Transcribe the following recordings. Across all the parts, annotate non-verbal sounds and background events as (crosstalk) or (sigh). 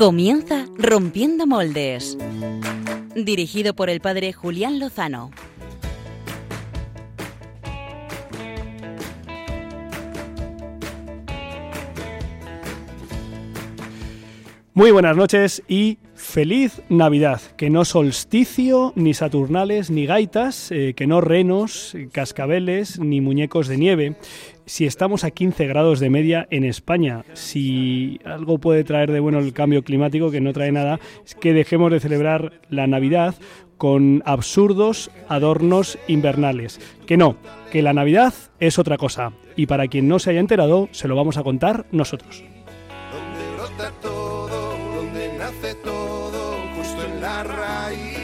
Comienza Rompiendo Moldes. Dirigido por el padre Julián Lozano. Muy buenas noches y feliz Navidad. Que no solsticio, ni saturnales, ni gaitas, eh, que no renos, cascabeles, ni muñecos de nieve. Si estamos a 15 grados de media en España, si algo puede traer de bueno el cambio climático, que no trae nada, es que dejemos de celebrar la Navidad con absurdos adornos invernales. Que no, que la Navidad es otra cosa. Y para quien no se haya enterado, se lo vamos a contar nosotros. donde brota todo, donde nace todo, justo en la raíz,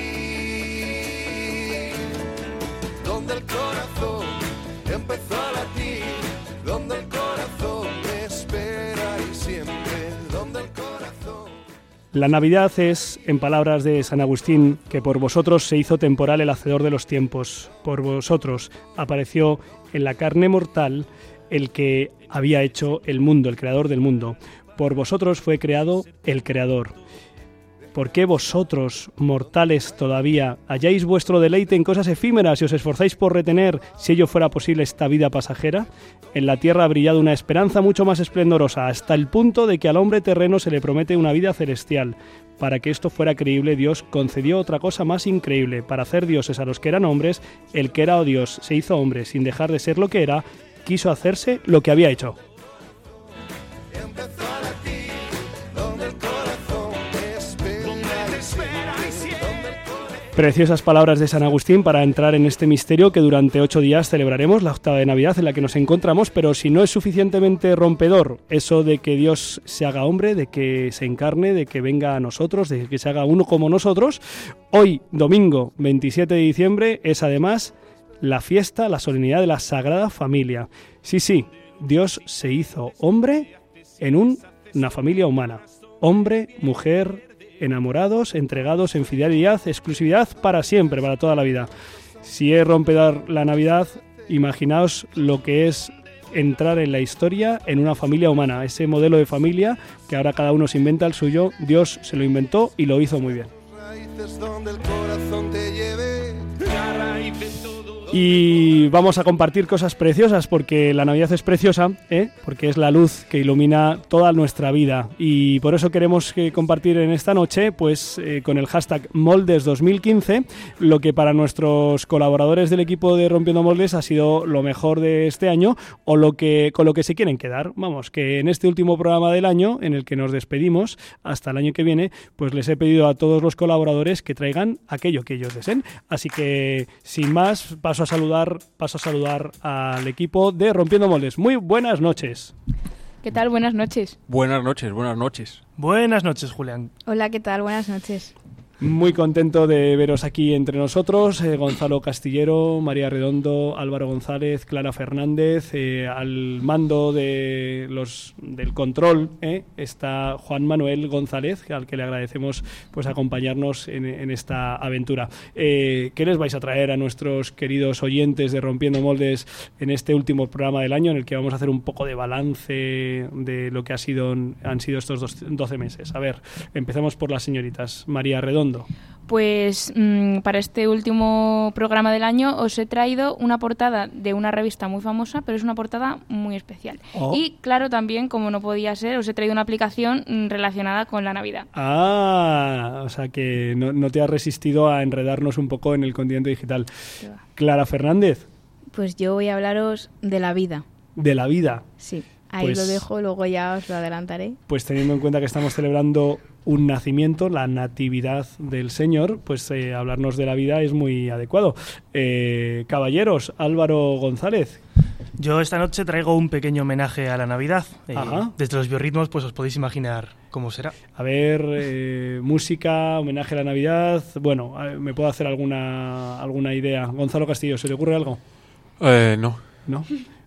donde el corazón empezó a La Navidad es, en palabras de San Agustín, que por vosotros se hizo temporal el hacedor de los tiempos, por vosotros apareció en la carne mortal el que había hecho el mundo, el creador del mundo. Por vosotros fue creado el creador. ¿Por qué vosotros, mortales todavía, halláis vuestro deleite en cosas efímeras y os esforzáis por retener, si ello fuera posible, esta vida pasajera? En la tierra ha brillado una esperanza mucho más esplendorosa, hasta el punto de que al hombre terreno se le promete una vida celestial. Para que esto fuera creíble, Dios concedió otra cosa más increíble. Para hacer dioses a los que eran hombres, el que era oh Dios se hizo hombre sin dejar de ser lo que era, quiso hacerse lo que había hecho. Preciosas palabras de San Agustín para entrar en este misterio que durante ocho días celebraremos, la octava de Navidad en la que nos encontramos, pero si no es suficientemente rompedor eso de que Dios se haga hombre, de que se encarne, de que venga a nosotros, de que se haga uno como nosotros, hoy, domingo 27 de diciembre, es además la fiesta, la solemnidad de la Sagrada Familia. Sí, sí, Dios se hizo hombre en un- una familia humana. Hombre, mujer, enamorados, entregados en fidelidad, exclusividad para siempre, para toda la vida. Si es rompedor la Navidad, imaginaos lo que es entrar en la historia en una familia humana. Ese modelo de familia que ahora cada uno se inventa el suyo, Dios se lo inventó y lo hizo muy bien. Y vamos a compartir cosas preciosas porque la Navidad es preciosa, ¿eh? porque es la luz que ilumina toda nuestra vida. Y por eso queremos que compartir en esta noche, pues eh, con el hashtag Moldes2015, lo que para nuestros colaboradores del equipo de Rompiendo Moldes ha sido lo mejor de este año o lo que con lo que se quieren quedar. Vamos, que en este último programa del año, en el que nos despedimos hasta el año que viene, pues les he pedido a todos los colaboradores que traigan aquello que ellos deseen. Así que, sin más, paso a saludar, paso a saludar al equipo de Rompiendo Moldes. Muy buenas noches. ¿Qué tal? Buenas noches. Buenas noches, buenas noches. Buenas noches, Julián. Hola, ¿qué tal? Buenas noches. Muy contento de veros aquí entre nosotros, eh, Gonzalo Castillero, María Redondo, Álvaro González, Clara Fernández, eh, al mando de los del control eh, está Juan Manuel González, al que le agradecemos pues acompañarnos en, en esta aventura. Eh, ¿Qué les vais a traer a nuestros queridos oyentes de Rompiendo Moldes en este último programa del año en el que vamos a hacer un poco de balance de lo que ha sido han sido estos dos- 12 meses? A ver, empezamos por las señoritas. María Redondo. Pues mm, para este último programa del año os he traído una portada de una revista muy famosa, pero es una portada muy especial. Oh. Y claro, también, como no podía ser, os he traído una aplicación mm, relacionada con la Navidad. Ah, o sea que no, no te has resistido a enredarnos un poco en el continente digital. Clara Fernández, Pues yo voy a hablaros de la vida. de la vida. Sí. Ahí Pues- lo dejo, luego ya os lo adelantaré. Pues teniendo en cuenta que estamos celebrando un nacimiento, la natividad del Señor, pues eh, hablarnos de la vida es muy adecuado. Eh, caballeros, Álvaro González, Yo esta noche traigo un pequeño homenaje a la Navidad. Eh, Ajá. desde los biorritmos, pues os podéis imaginar cómo será. a ver, eh, música, homenaje a la Navidad. Bueno, me puedo hacer alguna, alguna idea. Gonzalo Castillo, ¿se le ocurre algo? Eh, no. ¿No?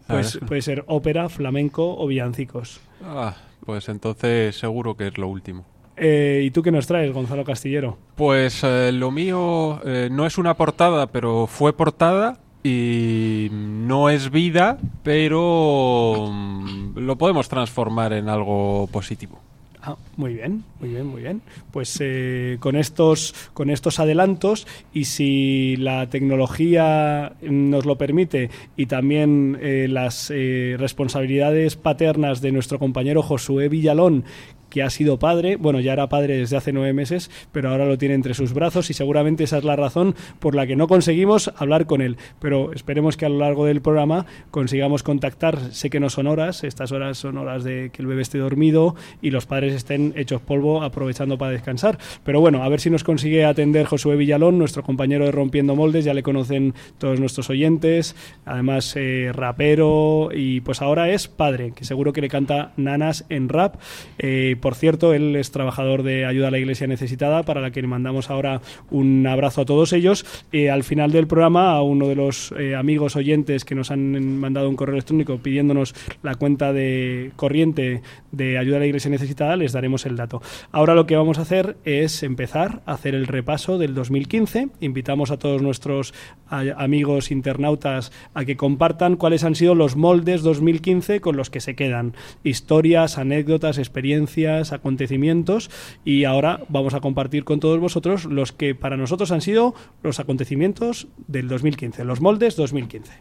Pues puede ser ópera, flamenco o villancicos. Ah, pues entonces seguro que es lo último. Eh, ¿Y tú qué nos traes, Gonzalo Castillero? Pues eh, lo mío eh, no es una portada, pero fue portada y no es vida, pero mm, lo podemos transformar en algo positivo. Ah, muy bien, muy bien, muy bien. Pues eh, con estos con estos adelantos y si la tecnología nos lo permite y también eh, las eh, responsabilidades paternas de nuestro compañero Josué Villalón que ha sido padre, bueno, ya era padre desde hace nueve meses, pero ahora lo tiene entre sus brazos y seguramente esa es la razón por la que no conseguimos hablar con él. Pero esperemos que a lo largo del programa consigamos contactar. Sé que no son horas, estas horas son horas de que el bebé esté dormido y los padres estén hechos polvo aprovechando para descansar. Pero bueno, a ver si nos consigue atender Josué Villalón, nuestro compañero de Rompiendo Moldes, ya le conocen todos nuestros oyentes, además eh, rapero y pues ahora es padre, que seguro que le canta nanas en rap. Eh, por cierto, él es trabajador de ayuda a la iglesia necesitada, para la que le mandamos ahora un abrazo a todos ellos. Eh, al final del programa, a uno de los eh, amigos oyentes que nos han mandado un correo electrónico pidiéndonos la cuenta de corriente de ayuda a la iglesia necesitada, les daremos el dato. Ahora lo que vamos a hacer es empezar a hacer el repaso del 2015. Invitamos a todos nuestros amigos internautas a que compartan cuáles han sido los moldes 2015 con los que se quedan. Historias, anécdotas, experiencias, acontecimientos. Y ahora vamos a compartir con todos vosotros los que para nosotros han sido los acontecimientos del 2015, los moldes 2015.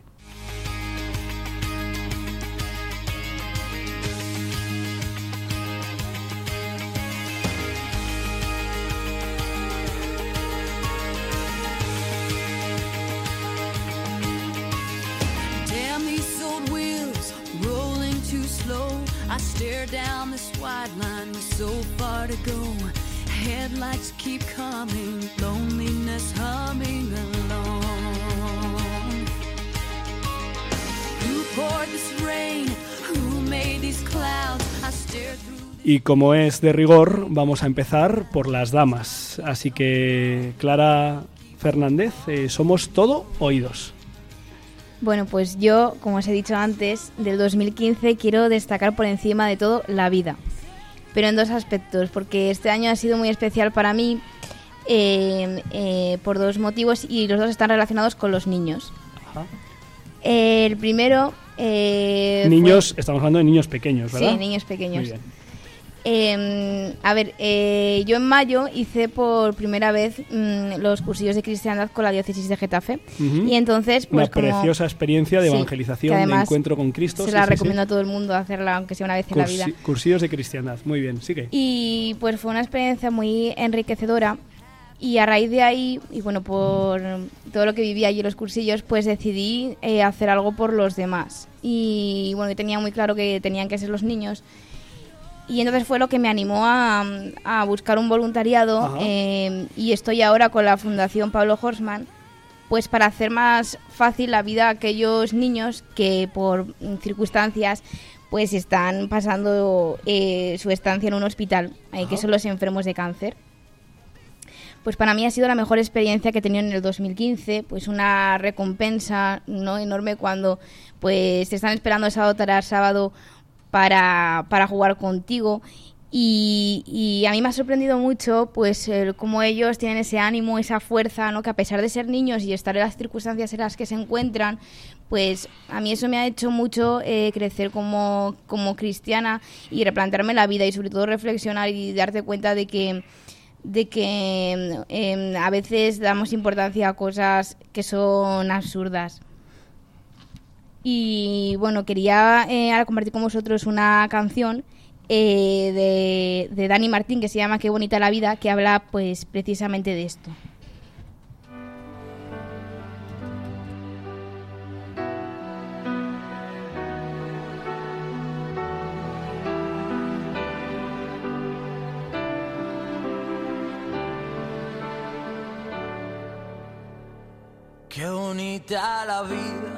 So far go. Headlights keep coming, loneliness. Y como es de rigor, vamos a empezar por las damas. Así que, Clara Fernández, eh, somos todo oídos. Bueno, pues yo, como os he dicho antes, del 2015 quiero destacar por encima de todo la vida. Pero en dos aspectos, porque este año ha sido muy especial para mí eh, eh, por dos motivos y los dos están relacionados con los niños. Eh, el primero... eh, fue- niños, estamos hablando de niños pequeños, ¿verdad? Sí, niños pequeños. Muy bien. Eh, a ver, eh, yo en mayo hice por primera vez mm, los cursillos de cristiandad con la diócesis de Getafe. Ujú. Y entonces, pues Una como preciosa experiencia de Sí, evangelización, de encuentro con Cristo. se la sí, recomiendo sí. a todo el mundo hacerla, aunque sea una vez en la vida. Cursi- cursillos de cristiandad. Muy bien, sigue. Y pues fue una experiencia muy enriquecedora. Y a raíz de ahí, y bueno, por todo lo que viví allí en los cursillos, pues decidí eh, hacer algo por los demás. Y bueno, yo tenía muy claro que tenían que ser los niños. Y entonces fue lo que me animó a, a buscar un voluntariado. Eh, y estoy ahora con la Fundación Pablo Horsman, pues para hacer más fácil la vida a aquellos niños que por circunstancias pues están pasando eh, su estancia en un hospital, eh, que son los enfermos de cáncer. Pues para mí ha sido la mejor experiencia que he tenido en el 2015, pues una recompensa no enorme cuando pues te están esperando sábado tras sábado para, para jugar contigo y, a mí me ha sorprendido mucho pues el cómo ellos tienen ese ánimo, esa fuerza, ¿no? que a pesar de ser niños y estar en las circunstancias en las que se encuentran, pues a mí eso me ha hecho mucho eh, crecer como, como cristiana y replantearme la vida y sobre todo reflexionar y darte cuenta de que de que em, a veces damos importancia a cosas que son absurdas. Y bueno, quería eh, compartir con vosotros una canción eh, de, de Dani Martín que se llama Qué bonita la vida, que habla pues precisamente de esto. Qué bonita la vida,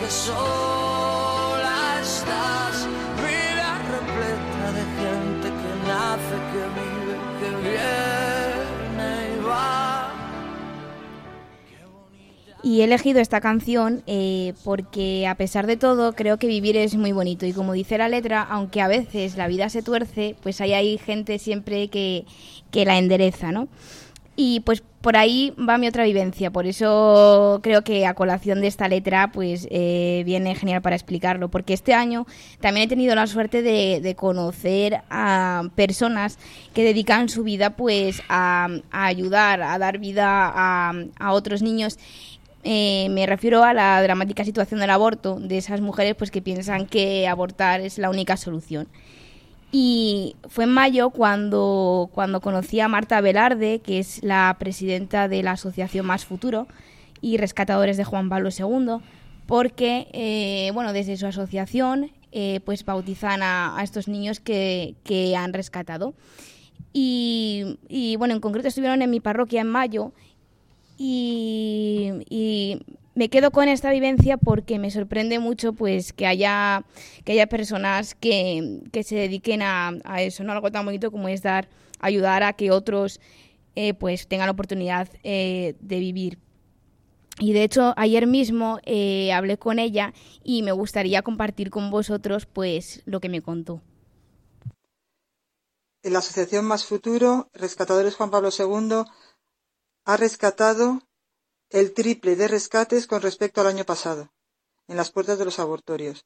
que sola estás, vida repleta de gente que nace, que vive, que viene y va. Y he elegido esta canción eh, porque a pesar de todo creo que vivir es muy bonito y como dice la letra, aunque a veces la vida se tuerce, pues ahí hay gente siempre que, que la endereza, ¿no? Y pues por ahí va mi otra vivencia, por eso creo que a colación de esta letra pues eh, viene genial para explicarlo, porque este año también he tenido la suerte de, de conocer a personas que dedican su vida pues a, ayudar, a dar vida a, a otros niños. Eh, me refiero a la dramática situación del aborto, de esas mujeres pues que piensan que abortar es la única solución. Y fue en mayo cuando, cuando conocí a Marta Velarde, que es la presidenta de la asociación Más Futuro y rescatadores de Juan Pablo II, porque eh, bueno, desde su asociación eh, pues bautizan a, estos niños que, que han rescatado. Y, bueno, en concreto estuvieron en mi parroquia en mayo y me quedo con esta vivencia porque me sorprende mucho pues que haya que haya personas que, que se dediquen a, a, eso, ¿no? Algo tan bonito como es dar, ayudar a que otros eh, pues tengan la oportunidad eh, de vivir. Y de hecho ayer mismo eh, hablé con ella y me gustaría compartir con vosotros pues lo que me contó. En la Asociación Más Futuro, Rescatadores Juan Pablo II ha rescatado el triple de rescates con respecto al año pasado, en las puertas de los abortorios.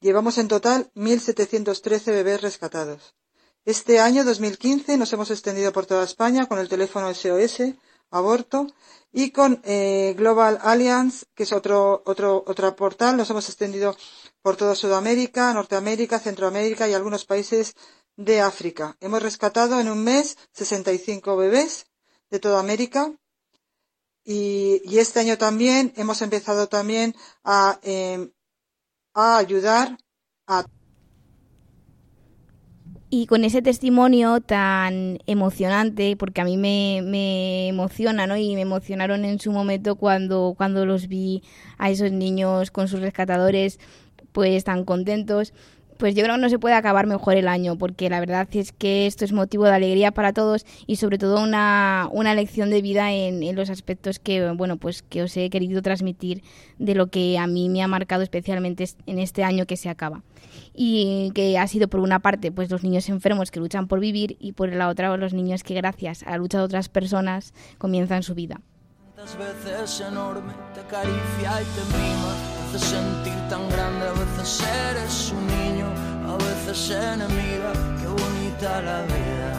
Llevamos en total 1.713 bebés rescatados. Este año 2015 nos hemos extendido por toda España con el teléfono SOS, aborto, y con eh, Global Alliance, que es otro, otro, otro portal, nos hemos extendido por toda Sudamérica, Norteamérica, Centroamérica y algunos países de África. Hemos rescatado en un mes 65 bebés de toda América y, este año también hemos empezado también a, eh, a ayudar a y con ese testimonio tan emocionante, porque a mí me, me, emociona, ¿no? Y me emocionaron en su momento cuando, cuando los vi a esos niños con sus rescatadores, pues tan contentos pues yo creo que no se puede acabar mejor el año, porque la verdad es que esto es motivo de alegría para todos y sobre todo una, una lección de vida en, en, los aspectos que, bueno, pues que os he querido transmitir de lo que a mí me ha marcado especialmente en este año que se acaba. Y que ha sido por una parte pues los niños enfermos que luchan por vivir y por la otra los niños que gracias a la lucha de otras personas comienzan su vida. Tantas veces enorme te acaricia y te mima, te hace sentir tan grande, a veces eres un niño, a veces enemiga, qué bonita la vida,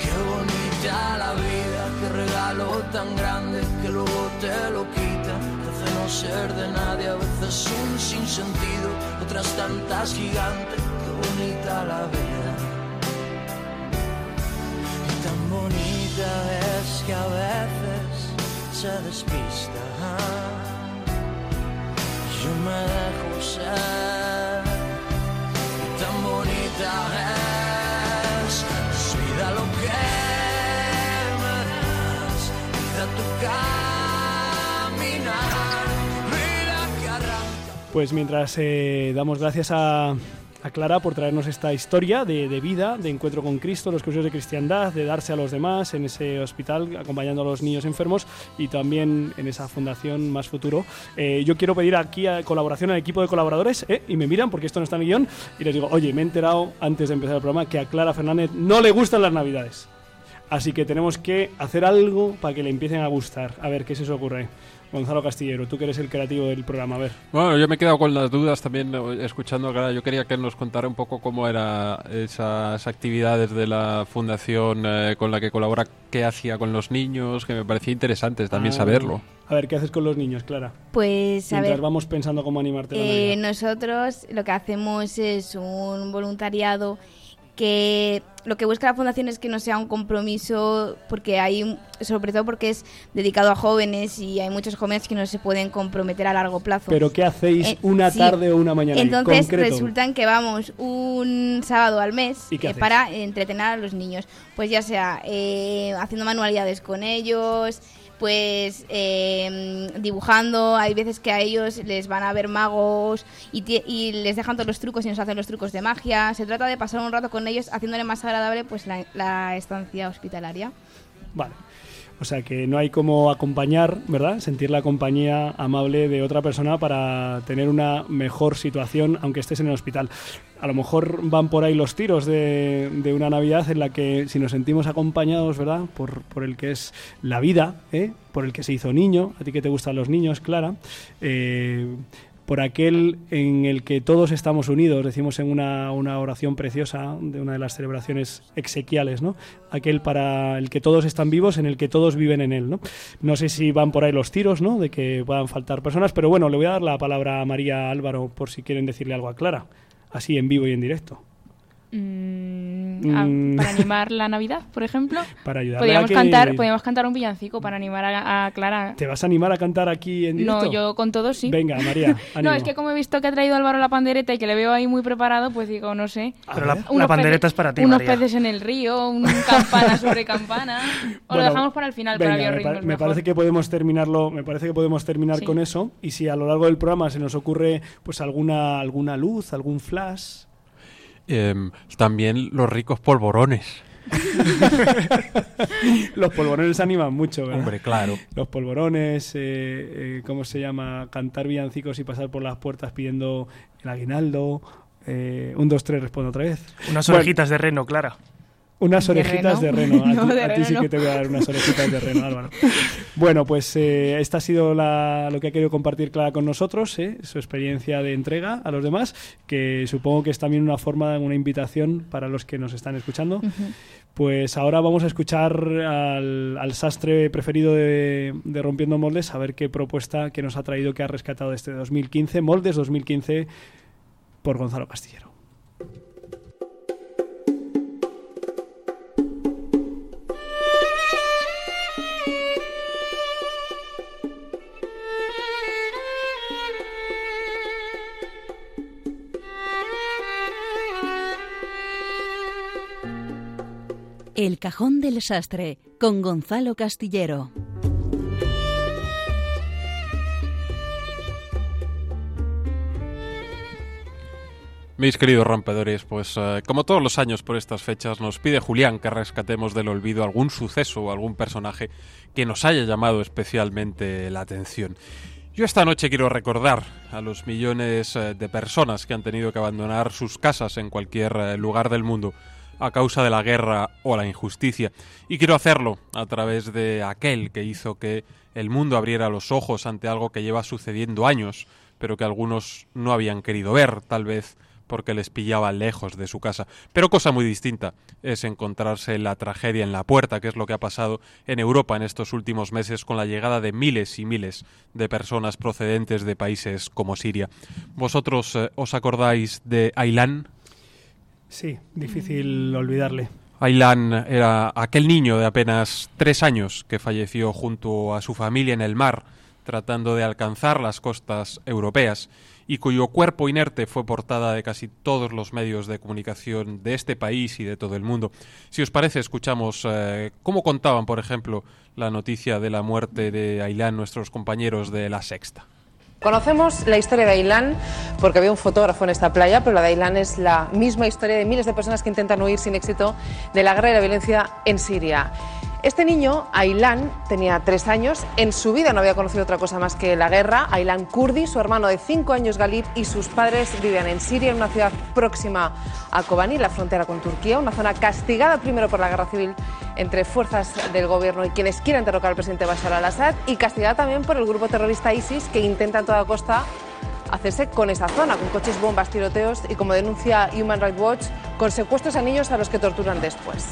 qué bonita la vida, qué regalo tan grande que luego te lo quita, te hace no ser de nadie, a veces un sinsentido, otras tantas gigantes, qué bonita la vida, y tan bonita se despista. Yo me dejo ser y tan bonita es. es vida lo que me das, vida tu caminar, vida que arranca. Pues mientras eh, damos gracias a, a Clara por traernos esta historia de, vida, de encuentro con Cristo, los cursos de cristiandad, de darse a los demás en ese hospital, acompañando a los niños enfermos y también en esa fundación Más Futuro. Eh, yo quiero pedir aquí a colaboración al equipo de colaboradores eh, y me miran porque esto no está en el guion y les digo, oye, me he enterado antes de empezar el programa que a Clara Fernández no le gustan las navidades. Así que tenemos que hacer algo para que le empiecen a gustar. A ver qué se os ocurre. Gonzalo Castillero, tú que eres el creativo del programa, a ver. Bueno, yo me he quedado con las dudas también escuchando a Clara. Yo quería que nos contara un poco cómo eran esas actividades de la fundación eh, con la que colabora, qué hacía con los niños, que me parecía interesante también ah, saberlo. A ver, ¿qué haces con los niños, Clara? Pues a Mientras ver, vamos pensando cómo animarte la eh, nosotros lo que hacemos es un voluntariado que lo que busca la fundación es que no sea un compromiso porque hay sobre todo porque es dedicado a jóvenes y hay muchos jóvenes que no se pueden comprometer a largo plazo. Pero ¿qué hacéis Eh, una sí. tarde o una mañana? Entonces en que vamos un sábado al mes ¿Y qué eh, para entretener a los niños. Pues ya sea eh, haciendo manualidades con ellos, pues eh, dibujando. Hay veces que a ellos les van a ver magos y, y les dejan todos los trucos y nos hacen los trucos de magia. Se trata de pasar un rato con ellos haciéndole más agradable pues la, la estancia hospitalaria. Vale. O sea que no hay como acompañar, ¿verdad? Sentir la compañía amable de otra persona para tener una mejor situación aunque estés en el hospital. A lo mejor van por ahí los tiros de, de una Navidad en la que si nos sentimos acompañados, ¿verdad? Por, por el que es la vida, ¿eh? Por el que se hizo niño, a ti que te gustan los niños, Clara. eh, por aquel en el que todos estamos unidos, decimos en una, una oración preciosa de una de las celebraciones exequiales, ¿no? Aquel para el que todos están vivos, en el que todos viven en él, ¿no? No sé si van por ahí los tiros, ¿no? De que puedan faltar personas, pero bueno, le voy a dar la palabra a María Álvaro por si quieren decirle algo a Clara, así en vivo y en directo, Mm, a- Mm. para animar la Navidad, por ejemplo. (laughs) para Podríamos a que... cantar, podríamos cantar un villancico para animar a, a Clara. ¿Te vas a animar a cantar aquí en directo? No, yo con todo sí. Venga, María, (laughs) No, es que como he visto que ha traído Álvaro la pandereta y que le veo ahí muy preparado, pues digo, no sé. Pero la, pandereta peces- es para ti, Unos María. peces en el río, un (laughs) campana sobre campana. O Bueno, lo dejamos para el final, venga, para me, me parece que podemos terminarlo, me parece que podemos terminar Sí. con eso y si a lo largo del programa se nos ocurre pues alguna alguna luz, algún flash, Em, también los ricos polvorones. (laughs) los polvorones animan mucho, ¿verdad? Hombre, claro. Los polvorones, eh, eh, ¿cómo se llama? Cantar villancicos y pasar por las puertas pidiendo el aguinaldo. Eh, un, dos, tres, respondo otra vez. Unas Bueno, orejitas de reno, Clara. Unas ¿De orejitas de reno? A, (laughs) No, ti, a ti sí que te voy a dar unas orejitas de reno, Álvaro. (laughs) Bueno, pues eh, esta ha sido la- lo que ha querido compartir Clara con nosotros, ¿eh? su experiencia de entrega a los demás, que supongo que es también una forma, una invitación para los que nos están escuchando. Pues ahora vamos a escuchar al, al sastre preferido de, de Rompiendo Moldes, a ver qué propuesta que nos ha traído, que ha rescatado este 2015, Moldes 2015, por Gonzalo Castillero. El cajón del sastre con Gonzalo Castillero. Mis queridos rompedores, pues eh, como todos los años por estas fechas nos pide Julián que rescatemos del olvido algún suceso o algún personaje que nos haya llamado especialmente la atención. Yo esta noche quiero recordar a los millones eh, de personas que han tenido que abandonar sus casas en cualquier eh, lugar del mundo a causa de la guerra o la injusticia. Y quiero hacerlo a través de aquel que hizo que el mundo abriera los ojos ante algo que lleva sucediendo años, pero que algunos no habían querido ver, tal vez porque les pillaba lejos de su casa. Pero cosa muy distinta es encontrarse la tragedia en la puerta, que es lo que ha pasado en Europa en estos últimos meses con la llegada de miles y miles de personas procedentes de países como Siria. ¿Vosotros eh, os acordáis de Aylan? Sí, difícil olvidarle. Aylan era aquel niño de apenas tres años que falleció junto a su familia en el mar tratando de alcanzar las costas europeas y cuyo cuerpo inerte fue portada de casi todos los medios de comunicación de este país y de todo el mundo. Si os parece, escuchamos eh, cómo contaban, por ejemplo, la noticia de la muerte de Aylan nuestros compañeros de La Sexta. Conocemos la historia de Ailán porque había un fotógrafo en esta playa, pero la de Ailán es la misma historia de miles de personas que intentan huir sin éxito de la guerra y la violencia en Siria. Este niño, Ailán, tenía tres años. En su vida no había conocido otra cosa más que la guerra. Ailán Kurdi, su hermano de cinco años, Galip, y sus padres vivían en Siria, en una ciudad próxima a Kobani, la frontera con Turquía, una zona castigada primero por la guerra civil entre fuerzas del gobierno y quienes quieren derrocar al presidente Bashar al-Assad, y castigada también por el grupo terrorista ISIS, que intenta en toda costa hacerse con esa zona, con coches, bombas, tiroteos y, como denuncia Human Rights Watch, con secuestros a niños a los que torturan después.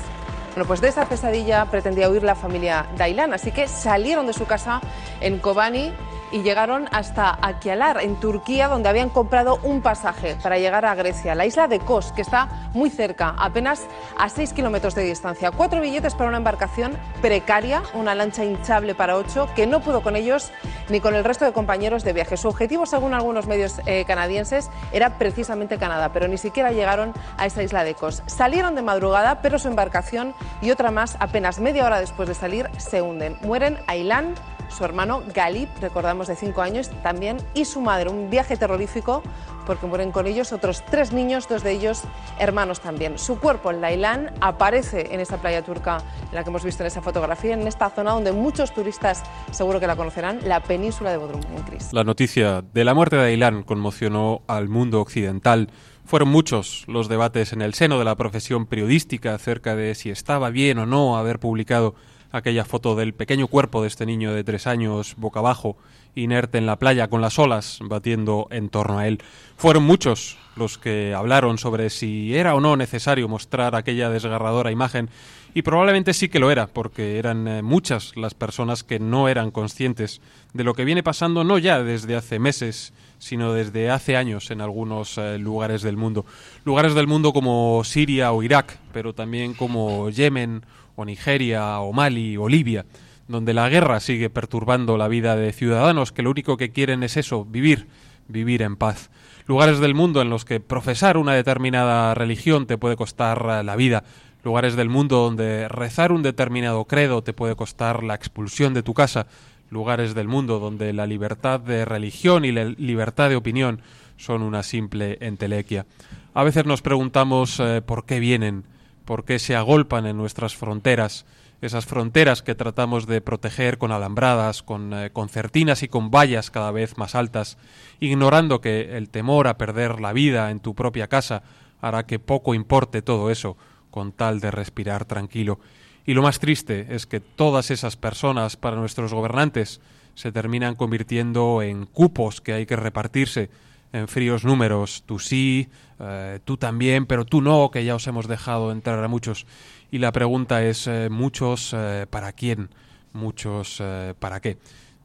Bueno, pues de esa pesadilla pretendía huir la familia Dailan, así que salieron de su casa en Kobani y llegaron hasta Akialar, en Turquía, donde habían comprado un pasaje para llegar a Grecia, la isla de Kos, que está muy cerca, apenas a 6 kilómetros de distancia. Cuatro billetes para una embarcación precaria, una lancha hinchable para ocho, que no pudo con ellos ni con el resto de compañeros de viaje. Su objetivo, según algunos medios eh, canadienses, era precisamente Canadá, pero ni siquiera llegaron a esa isla de Kos. Salieron de madrugada, pero su embarcación y otra más, apenas media hora después de salir, se hunden. Mueren Ailán, su hermano Galip, recordamos de cinco años también, y su madre. Un viaje terrorífico porque mueren con ellos otros tres niños, dos de ellos hermanos también. Su cuerpo, el Lailán, aparece en esta playa turca en la que hemos visto en esa fotografía, en esta zona donde muchos turistas seguro que la conocerán, la península de Bodrum, en Cris. La noticia de la muerte de Ailán conmocionó al mundo occidental. Fueron muchos los debates en el seno de la profesión periodística acerca de si estaba bien o no haber publicado aquella foto del pequeño cuerpo de este niño de tres años boca abajo, inerte en la playa con las olas batiendo en torno a él. Fueron muchos los que hablaron sobre si era o no necesario mostrar aquella desgarradora imagen y probablemente sí que lo era, porque eran eh, muchas las personas que no eran conscientes de lo que viene pasando no ya desde hace meses, sino desde hace años en algunos eh, lugares del mundo. Lugares del mundo como Siria o Irak, pero también como Yemen o Nigeria o Mali o Libia, donde la guerra sigue perturbando la vida de ciudadanos que lo único que quieren es eso, vivir, vivir en paz. Lugares del mundo en los que profesar una determinada religión te puede costar eh, la vida. Lugares del mundo donde rezar un determinado credo te puede costar la expulsión de tu casa. Lugares del mundo donde la libertad de religión y la libertad de opinión son una simple entelequia. A veces nos preguntamos eh, por qué vienen, por qué se agolpan en nuestras fronteras, esas fronteras que tratamos de proteger con alambradas, con eh, concertinas y con vallas cada vez más altas, ignorando que el temor a perder la vida en tu propia casa hará que poco importe todo eso con tal de respirar tranquilo. Y lo más triste es que todas esas personas para nuestros gobernantes se terminan convirtiendo en cupos que hay que repartirse en fríos números. Tú sí, eh, tú también, pero tú no, que ya os hemos dejado entrar a muchos. Y la pregunta es, eh, ¿muchos eh, para quién? ¿Muchos para qué?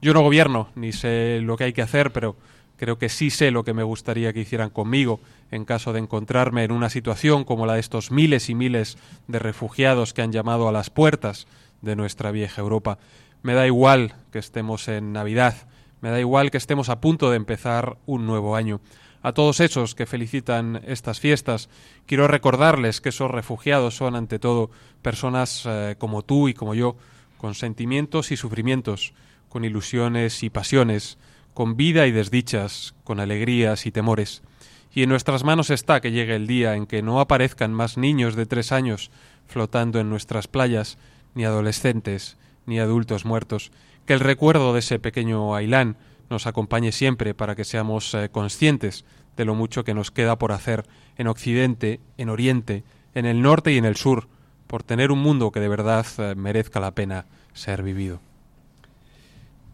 Yo no gobierno, ni sé lo que hay que hacer, pero creo que sí sé lo que me gustaría que hicieran conmigo en caso de encontrarme en una situación como la de estos miles y miles de refugiados que han llamado a las puertas de nuestra vieja Europa. Me da igual que estemos en Navidad, me da igual que estemos a punto de empezar un nuevo año. A todos esos que felicitan estas fiestas, quiero recordarles que esos refugiados son ante todo personas eh, como tú y como yo, con sentimientos y sufrimientos, con ilusiones y pasiones, con vida y desdichas, con alegrías y temores. Y en nuestras manos está que llegue el día en que no aparezcan más niños de tres años flotando en nuestras playas, ni adolescentes, ni adultos muertos, que el recuerdo de ese pequeño Ailán nos acompañe siempre para que seamos eh, conscientes de lo mucho que nos queda por hacer en Occidente, en Oriente, en el norte y en el sur, por tener un mundo que de verdad eh, merezca la pena ser vivido.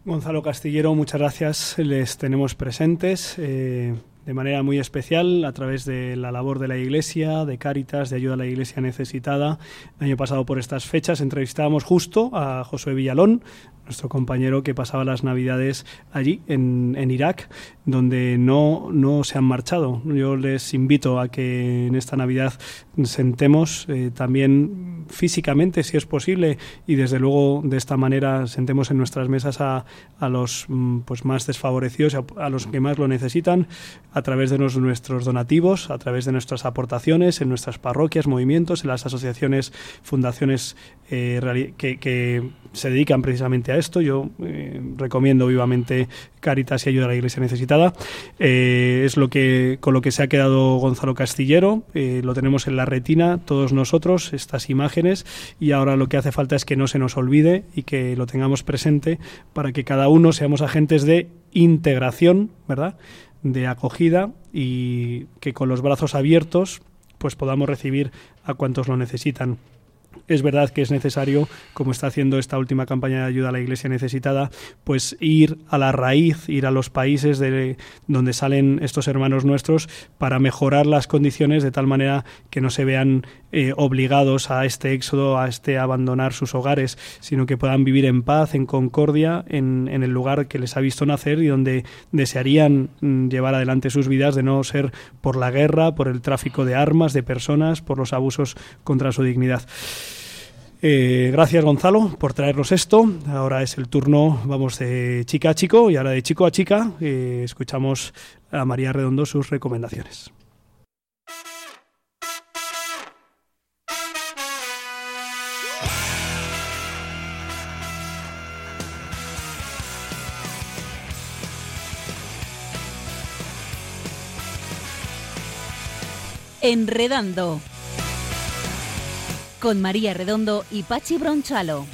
Gonzalo Castillero, muchas gracias. Les tenemos presentes. Eh, de manera muy especial a través de la labor de la Iglesia, de Cáritas, de ayuda a la Iglesia necesitada. El año pasado por estas fechas entrevistábamos justo a Josué Villalón, nuestro compañero que pasaba las Navidades allí, en, en Irak, donde no, no se han marchado. Yo les invito a que en esta Navidad sentemos eh, también físicamente, si es posible, y desde luego de esta manera sentemos en nuestras mesas a, a los mm, pues más desfavorecidos, a, a, los que más lo necesitan, a través de nuestros donativos, a través de nuestras aportaciones en nuestras parroquias, movimientos, en las asociaciones, fundaciones eh, que, que, se dedican precisamente a esto. Yo eh, recomiendo vivamente Caritas y Ayuda a la Iglesia Necesitada. Eh, es lo que con lo que se ha quedado Gonzalo Castillero. Eh, lo tenemos en la retina todos nosotros estas imágenes y ahora lo que hace falta es que no se nos olvide y que lo tengamos presente para que cada uno seamos agentes de integración, ¿verdad? de acogida y que con los brazos abiertos pues podamos recibir a cuantos lo necesitan. Es verdad que es necesario, como está haciendo esta última campaña de ayuda a la Iglesia necesitada, pues ir a la raíz, ir a los países de donde salen estos hermanos nuestros para mejorar las condiciones de tal manera que no se vean eh, obligados a este éxodo, a este abandonar sus hogares, sino que puedan vivir en paz, en concordia, en, en el lugar que les ha visto nacer y donde desearían mm, llevar adelante sus vidas de no ser por la guerra, por el tráfico de armas, de personas, por los abusos contra su dignidad. Eh, gracias Gonzalo por traernos esto. Ahora es el turno, vamos de chica a chico y ahora de chico a chica eh, escuchamos a María Redondo sus recomendaciones. Enredando. Con María Redondo y Pachi Bronchalo.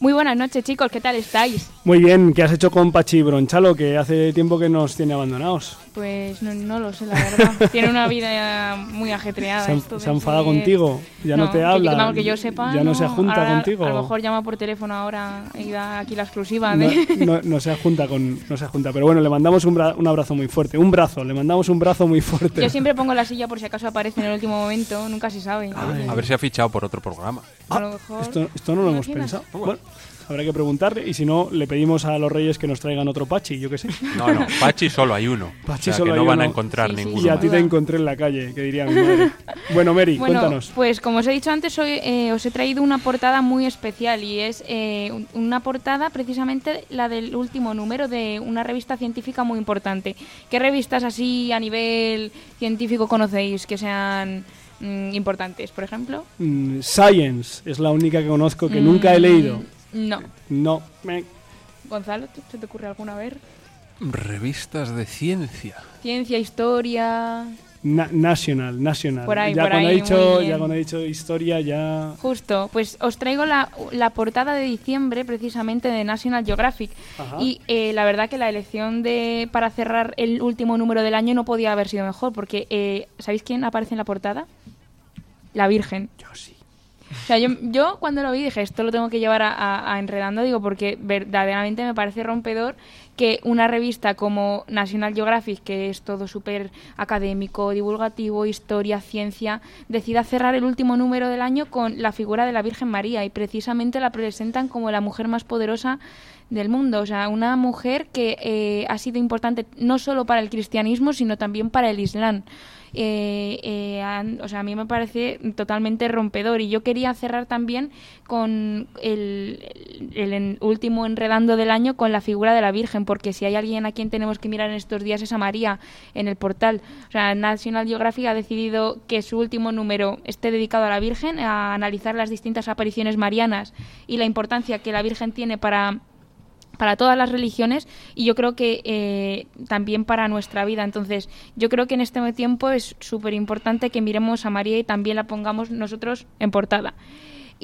Muy buenas noches, chicos. ¿Qué tal estáis? Muy bien, ¿qué has hecho con Pachi Bronchalo? Que hace tiempo que nos tiene abandonados. Pues no, no lo sé, la verdad. (laughs) Tiene una vida muy ajetreada. ¿Se, esto se de enfada ser- contigo? ¿Ya no, te que- habla? Que, vamos, que yo sepa. ¿Ya no, se junta Ahora, contigo? A lo mejor llama por teléfono ahora y da aquí la exclusiva. No, De... (laughs) no- no se junta con no se junta pero bueno le mandamos un, bra- un abrazo muy fuerte un brazo le mandamos un brazo muy fuerte Yo siempre pongo la silla por si acaso aparece en el último momento. Nunca se sabe. A ver si ha fichado por otro programa. A lo mejor. Ah, esto, esto no lo hemos imaginas? pensado bueno habrá que preguntarle y si no le pedimos a los reyes que nos traigan otro Pachi yo qué sé No, no, Pachi solo hay uno. Sea, solo que no van a encontrar Sí, sí, ninguno y a ti te encontré en la calle que diría mi madre (laughs) bueno Mary Bueno, cuéntanos pues como os he dicho antes, hoy eh, os he traído una portada muy especial y es eh, un- una portada precisamente la del último número de una revista científica muy importante. ¿Qué revistas así a nivel científico conocéis que sean mm, importantes, por ejemplo? Mm, Science es la única que conozco que nunca he Mm, leído No. no Gonzalo, ¿tú- ¿se te ocurre alguna vez? Revistas de ciencia. Ciencia, historia... Na- National National Por ahí, ya por cuando ahí, he dicho ya cuando he dicho historia ya Justo, pues os traigo la, la portada de diciembre precisamente de National Geographic Ajá. y eh, la verdad que la elección de para cerrar el último número del año no podía haber sido mejor porque eh, ¿sabéis quién aparece en la portada? La Virgen. yo sí O sea, yo, yo cuando lo vi dije, esto lo tengo que llevar a, a- a Enredando, digo, porque verdaderamente me parece rompedor que una revista como National Geographic, que es todo súper académico, divulgativo, historia, ciencia, decida cerrar el último número del año con la figura de la Virgen María y precisamente la presentan como la mujer más poderosa del mundo, o sea, una mujer que eh, ha sido importante no solo para el cristianismo, sino también para el Islam. Eh, eh, o sea, a mí me parece totalmente rompedor y yo quería cerrar también con el, el en- último enredando del año con la figura de la Virgen, porque si hay alguien a quien tenemos que mirar en estos días es a María en el portal. O sea, National Geographic ha decidido que su último número esté dedicado a la Virgen, a analizar las distintas apariciones marianas y la importancia que la Virgen tiene para para todas las religiones y yo creo que eh, también para nuestra vida. Entonces, yo creo que en este tiempo es súper importante que miremos a María y también la pongamos nosotros en portada.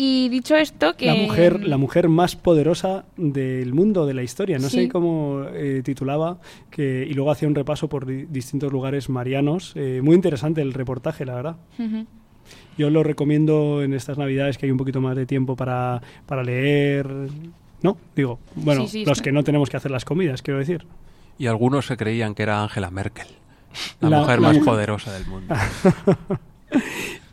Y dicho esto, que... La mujer, la mujer más poderosa del mundo, de la historia. No Sí. sé cómo eh, titulaba, que, y luego hacía un repaso por di- distintos lugares marianos. Eh, muy interesante el reportaje, la verdad. Yo lo recomiendo en estas navidades que hay un poquito más de tiempo para, para leer. ¿No? Digo, bueno, Sí, sí, los que no tenemos que hacer las comidas, quiero decir. Y algunos se creían que era Angela Merkel, la, La- mujer la más poderosa del mundo. (laughs)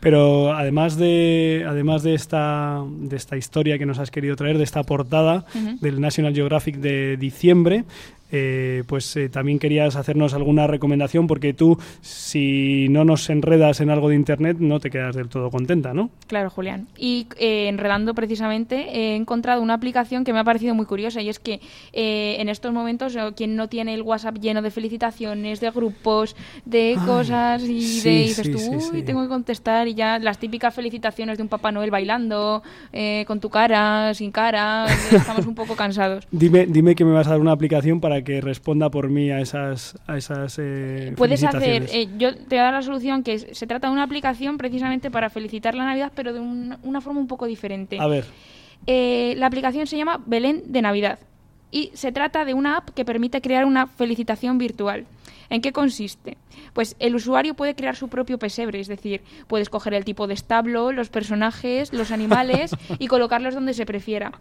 Pero además de, además de esta, de esta historia que nos has querido traer, de esta portada del National Geographic de diciembre, eh, pues eh, también querías hacernos alguna recomendación porque tú, si no nos enredas en algo de Internet, no te quedas del todo contenta, ¿no? Claro, Julián. Y eh, enredando precisamente, he encontrado una aplicación que me ha parecido muy curiosa y es que eh, en estos momentos eh, quien no tiene el WhatsApp lleno de felicitaciones, de grupos, de Ay, cosas y sí, de dices sí, tú, sí, uy, tengo que contestar y ya las típicas felicitaciones de un Papá Noel bailando, eh, con tu cara, sin cara, (laughs) estamos un poco cansados. Dime, dime que me vas a dar una aplicación para que responda por mí a esas, a esas eh, Puedes hacer, eh, yo te voy a dar la solución que es- se trata de una aplicación precisamente para felicitar la Navidad, pero de un- una forma un poco diferente. A ver, Eh, la aplicación se llama Belén de Navidad y se trata de una app que permite crear una felicitación virtual. ¿En qué consiste? Pues el usuario puede crear su propio pesebre, es decir, puedes coger el tipo de establo, los personajes, los animales (laughs) y colocarlos donde se prefiera.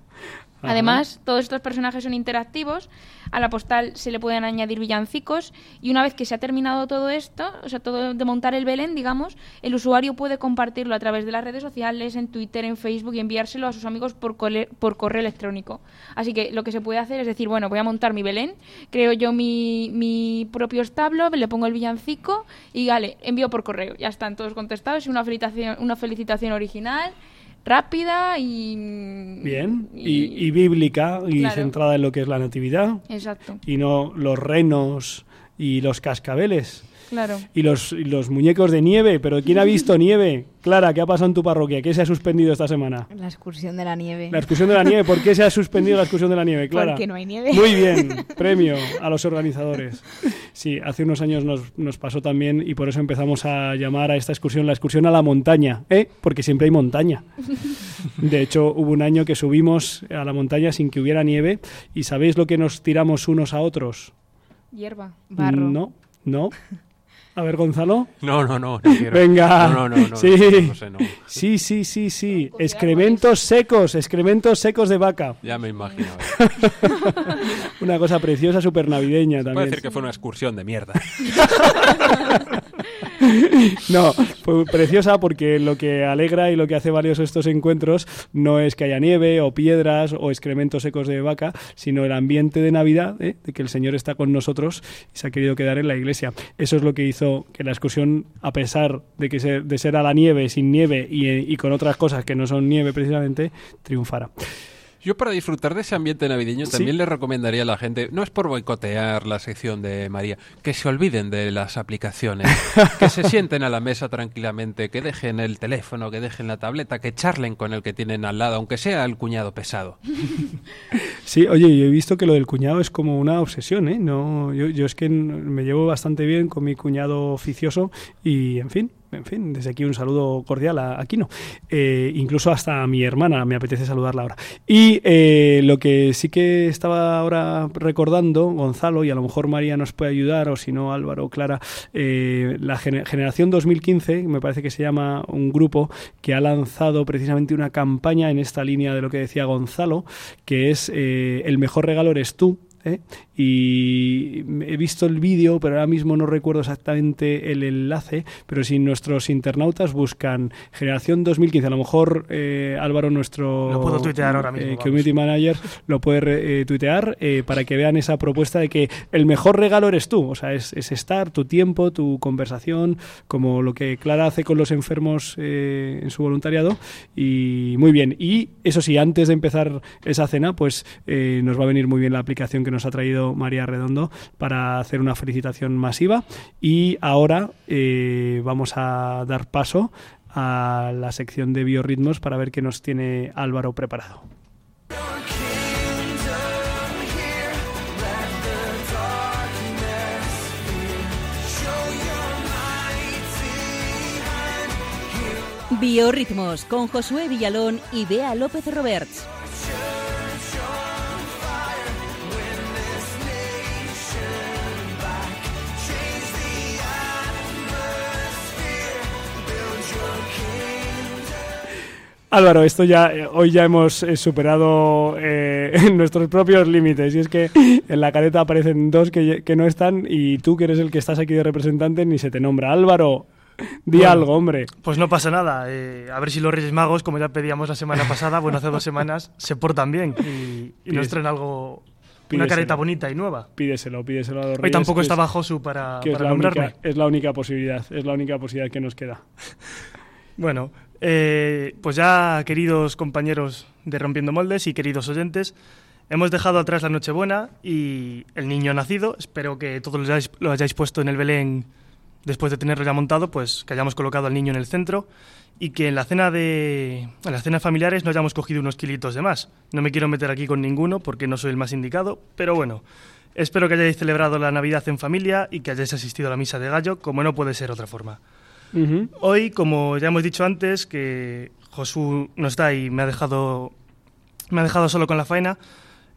Además, todos estos personajes son interactivos, a la postal se le pueden añadir villancicos y una vez que se ha terminado todo esto, o sea, todo de montar el Belén, digamos, el usuario puede compartirlo a través de las redes sociales, en Twitter, en Facebook y enviárselo a sus amigos por, por correo electrónico. Así que lo que se puede hacer es decir, bueno, voy a montar mi Belén, creo yo mi, mi propio establo, le pongo el villancico y vale, envío por correo. Ya están todos contestados una felicitación, una felicitación original, rápida y... Bien, y, y bíblica y Claro. centrada en lo que es la natividad. Exacto, y no los renos y los cascabeles claro. y los, y los muñecos de nieve. Pero ¿quién ha visto (laughs) nieve? Clara, ¿qué ha pasado en tu parroquia? ¿Qué se ha suspendido esta semana? La excursión de la nieve. La excursión de la nieve. ¿Por qué se ha suspendido la excursión de la nieve, Clara? Porque no hay nieve. Muy bien, (laughs) premio a los organizadores. Sí, hace unos años nos, nos pasó también y por eso empezamos a llamar a esta excursión la excursión a la montaña, ¿eh? Porque siempre hay montaña. (laughs) De hecho, hubo un año que subimos a la montaña sin que hubiera nieve y ¿sabéis lo que nos tiramos unos a otros? Hierba. Barro. No, no. A ver, Gonzalo. No, no, no, no (laughs) quiero. Venga. No, no, no, no, sí. no, no sé, no. sí, sí, sí, sí. Excrementos secos, excrementos secos de vaca. Ya me imaginaba. (laughs) Una cosa preciosa, súper navideña Puede también. decir que fue una excursión de mierda. (laughs) (laughs) No, fue preciosa porque lo que alegra y lo que hace valioso estos encuentros no es que haya nieve o piedras o excrementos secos de vaca, sino el ambiente de Navidad, ¿eh? de que el Señor está con nosotros y se ha querido quedar en la iglesia. Eso es lo que hizo que la excursión, a pesar de que se- de ser a la nieve, sin nieve y, y con otras cosas que no son nieve precisamente, triunfara. Yo para disfrutar de ese ambiente navideño Sí. también le recomendaría a la gente, no es por boicotear la sección de María, que se olviden de las aplicaciones, (laughs) que se sienten a la mesa tranquilamente, que dejen el teléfono, que dejen la tableta, que charlen con el que tienen al lado, aunque sea el cuñado pesado. (laughs) Sí, oye, yo he visto que lo del cuñado es como una obsesión, ¿eh? No, yo, yo es que me llevo bastante bien con mi cuñado oficioso y, en fin, en fin, desde aquí un saludo cordial a Aquino. Eh, incluso hasta a mi hermana, me apetece saludarla ahora. Y eh, lo que sí que estaba ahora recordando, Gonzalo, y a lo mejor María nos puede ayudar, o si no Álvaro Clara, eh, la gene- generación 2015, me parece que se llama un grupo que ha lanzado precisamente una campaña en esta línea de lo que decía Gonzalo, que es El mejor regalo eres tú. ¿eh? Y he visto el vídeo, pero ahora mismo no recuerdo exactamente el enlace, pero si nuestros internautas buscan Generación 2015, a lo mejor eh, Álvaro, nuestro Lo puedo tuitear ahora mismo, eh, community manager, lo puede eh, tuitear eh, para que vean esa propuesta de que el mejor regalo eres tú, o sea, es, es estar, tu tiempo, tu conversación, como lo que Clara hace con los enfermos eh, en su voluntariado, y muy bien. Y eso sí, antes de empezar esa cena, pues eh, nos va a venir muy bien la aplicación que nos ha traído María Redondo para hacer una felicitación masiva. Y ahora eh, vamos a dar paso a la sección de biorritmos para ver qué nos tiene Álvaro preparado. Biorritmos con Josué Villalón y Bea López Roberts. Álvaro, esto ya eh, hoy ya hemos eh, superado eh, (laughs) nuestros propios límites y es que (laughs) en la careta aparecen dos que, que no están y tú que eres el que estás aquí de representante ni se te nombra. Álvaro, di Bueno. algo, hombre. Pues no pasa nada. eh, a ver si los Reyes Magos, como ya pedíamos la semana pasada, bueno, hace dos (laughs) semanas, se portan bien y, y nos traen algo, una pídeselo. careta bonita y nueva. Pídeselo, pídeselo a los Hoy reyes, tampoco está es- bajo su para, que es para la nombrarme. única, es la única posibilidad, es la única posibilidad que nos queda. Bueno, eh, pues ya, queridos compañeros de Rompiendo Moldes y queridos oyentes, hemos dejado atrás la Nochebuena y el niño nacido. Espero que todos lo hayáis, puesto en el Belén después de tenerlo ya montado, pues que hayamos colocado al niño en el centro y que en la cena de en las cenas familiares no hayamos cogido unos kilitos de más. No me quiero meter aquí con ninguno porque no soy el más indicado, pero bueno. Espero que hayáis celebrado la Navidad en familia y que hayáis asistido a la misa de gallo, como no puede ser otra forma. Hoy, como ya hemos dicho antes, que Josu no está y me ha dejado, me ha dejado solo con la faena,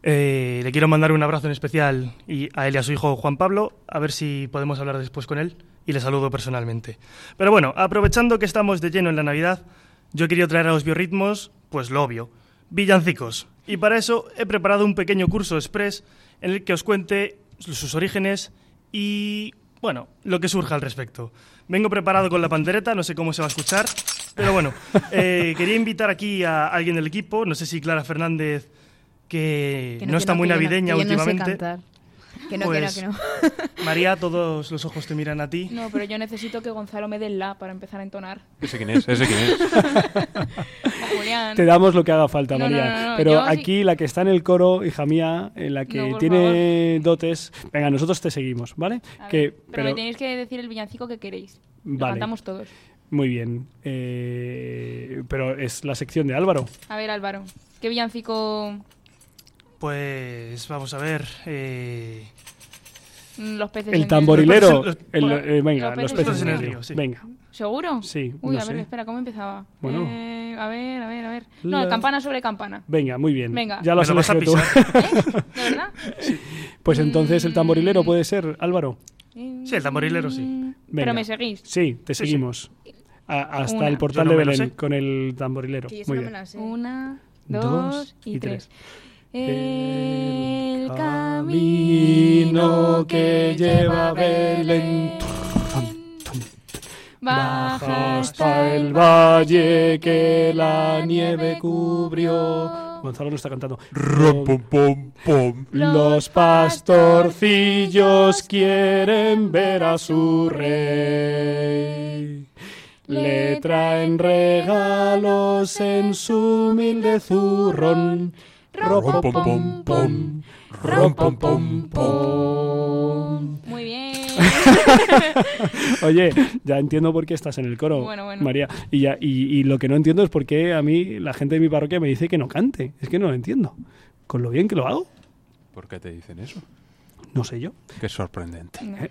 Eh, le quiero mandar un abrazo en especial y a él y a su hijo Juan Pablo, a ver si podemos hablar después con él y le saludo personalmente. Pero bueno, aprovechando que estamos de lleno en la Navidad, yo quería traer a los biorritmos, pues lo obvio, villancicos. Y para eso he preparado un pequeño curso express en el que os cuente sus orígenes y, bueno, lo que surja al respecto. Vengo preparado con la pandereta, no sé cómo se va a escuchar, pero bueno, eh, (laughs) quería invitar aquí a alguien del equipo, no sé si Clara Fernández, que, Que no, está muy que yo no- navideña que yo no sé últimamente. cantar. Que no, Pues, que no, que (laughs) no. María, todos los ojos te miran a ti. No, pero yo necesito que Gonzalo me dé el la para empezar a entonar. Ese quién es, ese quién es. (laughs) Te damos lo que haga falta, No, no, María. no, no, Pero sí- aquí la que está en el coro, hija mía, en la que tiene dotes. Venga, nosotros te seguimos, ¿vale? A ver, que, pero, me tenéis que decir el villancico que queréis. Lo Vale. cantamos todos. Muy bien. Eh, pero es la sección de Álvaro. A ver, Álvaro, ¿qué villancico Pues vamos a ver. eh, los peces El en tamborilero. Los- el- Bueno, eh, venga, los los peces en en el río. río, sí. Venga. ¿Seguro? Sí, Uy, no a ver, sé. espera, ¿cómo empezaba? Bueno. Eh, a ver, a ver, a ver. No, La- campana sobre campana. Venga, muy bien. Venga. Ya lo has elegido tú. pisar. (laughs) ¿De verdad? (laughs) Pues entonces el tamborilero puede ser, Álvaro. Sí, el tamborilero sí. Venga. Pero me seguís. Sí, te Sí, sí. seguimos. A- hasta Una. el portal no de Belén con el tamborilero. Muy no bien. Una, Dos y y, tres. tres. El camino camino que lleva a Belén baja hasta el valle que la nieve cubrió. Gonzalo no está cantando. Rom, pom, pom, pom. Los pastorcillos quieren ver a su rey. Le traen regalos en su humilde zurrón. Rom, pom, pom, pom. Rom, pom, pom, pom. Muy bien. (laughs) Oye, ya entiendo por qué estás en el coro, Bueno, bueno. María. Y, ya, y, y lo que no entiendo es por qué a mí la gente de mi parroquia me dice que no cante. Es que no lo entiendo. Con lo bien que lo hago, ¿Por qué te dicen eso? no sé yo. Qué sorprendente. ¿eh?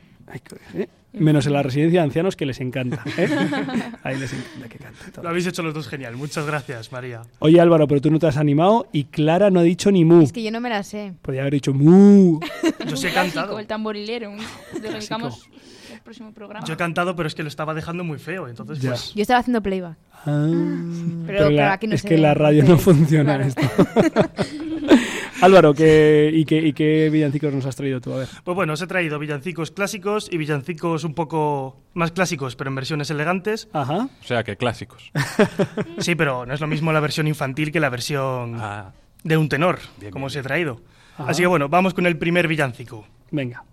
¿Eh? Menos en la residencia de ancianos que les encanta. ¿eh? (laughs) Ahí les encanta que cante. todo. Lo habéis hecho los dos genial. Muchas gracias, María. Oye Álvaro, pero tú no te has animado y Clara no ha dicho ni mu. Es que yo no me la sé. Podría haber dicho mu. Yo sí he cantado. El tamborilero. Le (laughs) dedicamos el próximo programa. Yo he cantado, pero es que lo estaba dejando muy feo. Entonces, Ya. pues. Yo estaba haciendo playback. Ah, Pero la- claro, aquí no es se que ve, la radio no (laughs) funciona claro. esto. Álvaro, ¿qué, y, qué, ¿y qué villancicos nos has traído tú? A ver. Pues bueno, os he traído villancicos clásicos y villancicos un poco más clásicos, pero en versiones elegantes. Ajá. O sea, que clásicos. (laughs) Sí, pero no es lo mismo la versión infantil que la versión Ah, de un tenor, Bien, como bien, os he traído. Ajá. Así que bueno, vamos con el primer villancico. Venga.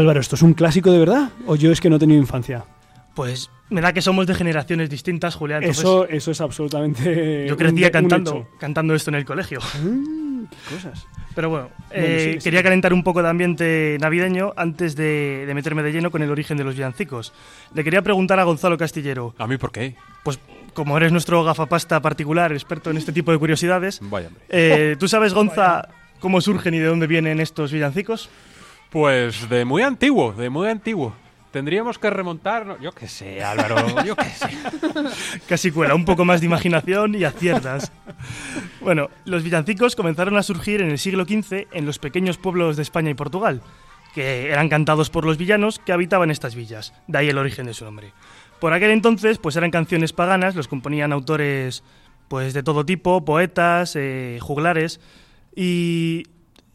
Álvaro, ¿esto es un clásico de verdad? ¿O yo es que no he tenido infancia? Pues me da que somos de generaciones distintas, Julián. Entonces, Eso, eso es absolutamente. yo crecía un cantando, hecho. cantando esto en el colegio. Mm, qué cosas. Pero bueno, Bueno, eh, quería calentar un poco de ambiente navideño antes de, de meterme de lleno con el origen de los villancicos. Le quería preguntar a Gonzalo Castillero, ¿A mí por qué? pues como eres nuestro gafapasta particular, experto en este tipo de curiosidades, Vaya, hombre. eh, ¿tú sabes, Gonza, cómo surgen y de dónde vienen estos villancicos? Pues de muy antiguo, de muy antiguo. Tendríamos que remontar, no, yo qué sé, Álvaro, yo qué sé. (laughs) Casi cuela, un poco más de imaginación y aciertas. Bueno, los villancicos comenzaron a surgir en el siglo XV en los pequeños pueblos de España y Portugal, que eran cantados por los villanos que habitaban estas villas, de ahí el origen de su nombre. Por aquel entonces, pues eran canciones paganas, los componían autores pues de todo tipo, poetas, eh, juglares, y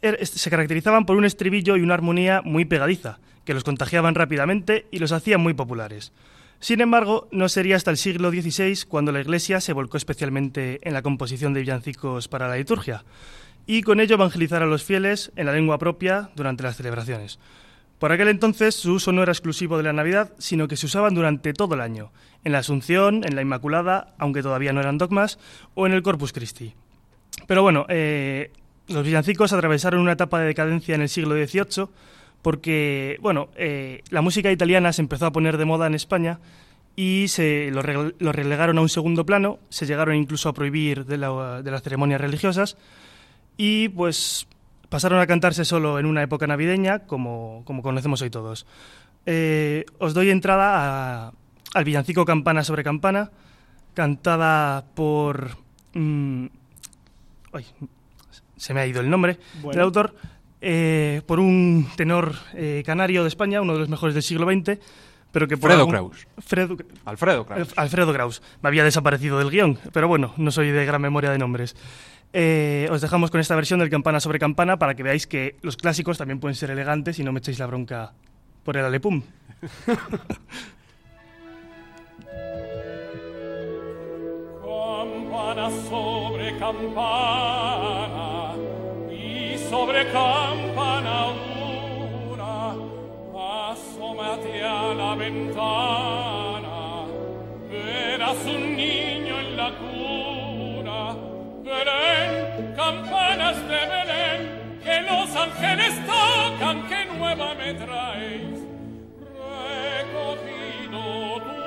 se caracterizaban por un estribillo y una armonía muy pegadiza, que los contagiaban rápidamente y los hacían muy populares. Sin embargo, no sería hasta el siglo XVI cuando la Iglesia se volcó especialmente en la composición de villancicos para la liturgia, y con ello evangelizar a los fieles en la lengua propia durante las celebraciones. Por aquel entonces su uso no era exclusivo de la Navidad, sino que se usaban durante todo el año, en la Asunción, en la Inmaculada, aunque todavía no eran dogmas, o en el Corpus Christi. Pero bueno, eh, los villancicos atravesaron una etapa de decadencia en el siglo XVIII porque, bueno, eh, la música italiana se empezó a poner de moda en España y se lo, rele- lo relegaron a un segundo plano, se llegaron incluso a prohibir de, la- de las ceremonias religiosas y pues pasaron a cantarse solo en una época navideña como, como conocemos hoy todos. Eh, os doy entrada a- al villancico Campana sobre Campana, cantada por... mm, ay, se me ha ido el nombre Bueno. del autor, eh, por un tenor eh, canario de España, uno de los mejores del siglo XX, pero que por Fredo algún- Kraus. Fredo- Alfredo Kraus. Alf- Alfredo Kraus. Me había desaparecido del guion, pero bueno, no soy de gran memoria de nombres. Eh, os dejamos con esta versión del Campana sobre Campana para que veáis que los clásicos también pueden ser elegantes y no me echéis la bronca por el alepum. (laughs) Campana sobre campana sobre campana una, asómate a la ventana, verás un niño en la cuna. Belén, campanas de Belén, que los ángeles tocan, que nueva me traéis. Recogido tu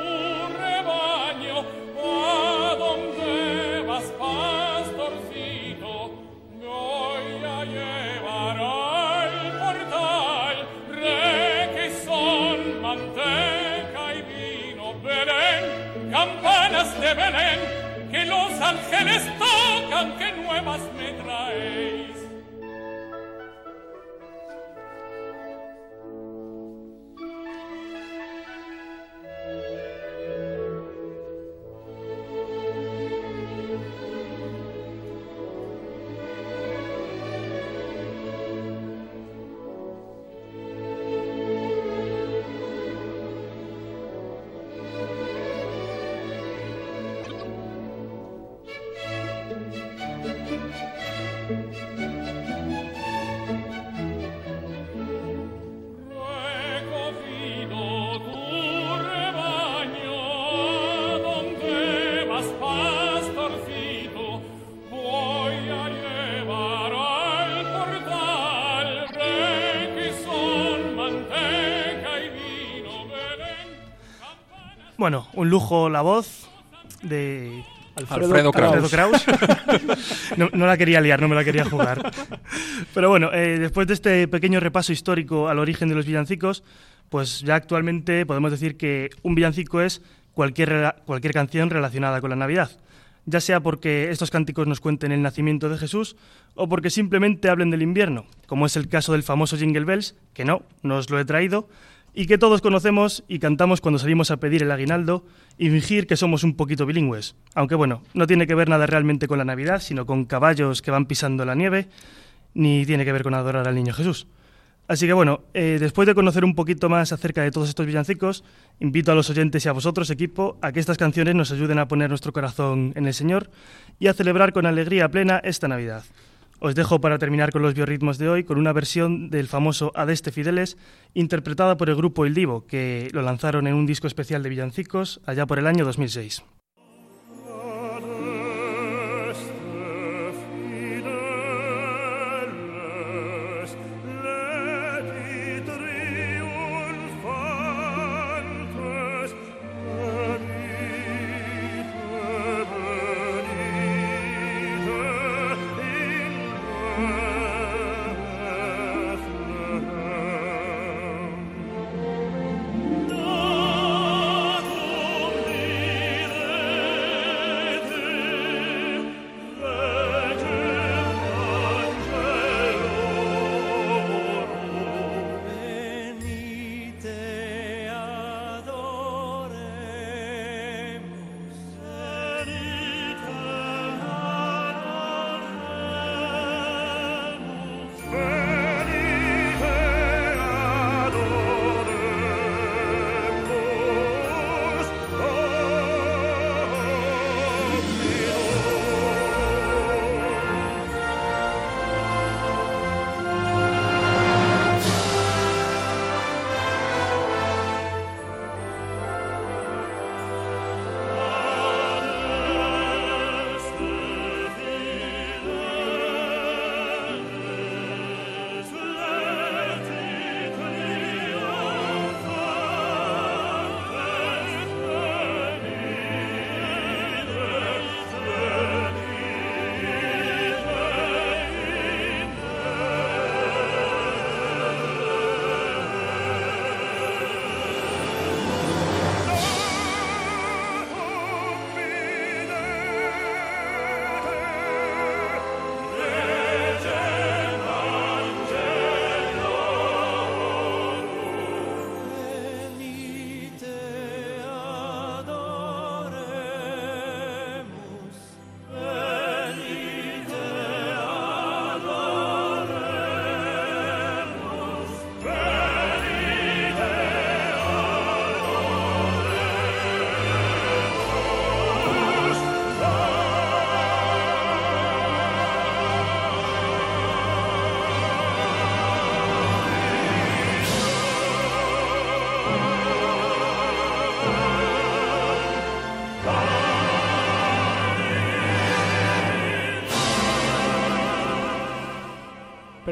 rebaño, ¿a dónde vas? De Belén, que los ángeles tocan, que nuevas Bueno, un lujo la voz de Alfredo Kraus. Kraus. (laughs) no, no la quería liar, no me la quería jugar. Pero bueno, eh, después de este pequeño repaso histórico al origen de los villancicos, pues ya actualmente podemos decir que un villancico es cualquier, cualquier canción relacionada con la Navidad. Ya sea porque estos cánticos nos cuenten el nacimiento de Jesús o porque simplemente hablen del invierno, como es el caso del famoso Jingle Bells, que no, no os lo he traído, y que todos conocemos y cantamos cuando salimos a pedir el aguinaldo y fingir que somos un poquito bilingües. Aunque bueno, no tiene que ver nada realmente con la Navidad, sino con caballos que van pisando la nieve, ni tiene que ver con adorar al niño Jesús. Así que bueno, eh, después de conocer un poquito más acerca de todos estos villancicos, invito a los oyentes y a vosotros, equipo, a que estas canciones nos ayuden a poner nuestro corazón en el Señor y a celebrar con alegría plena esta Navidad. Os dejo para terminar con los biorritmos de hoy con una versión del famoso Adeste Fideles, interpretada por el grupo El Divo, que lo lanzaron en un disco especial de villancicos allá por el año 2006.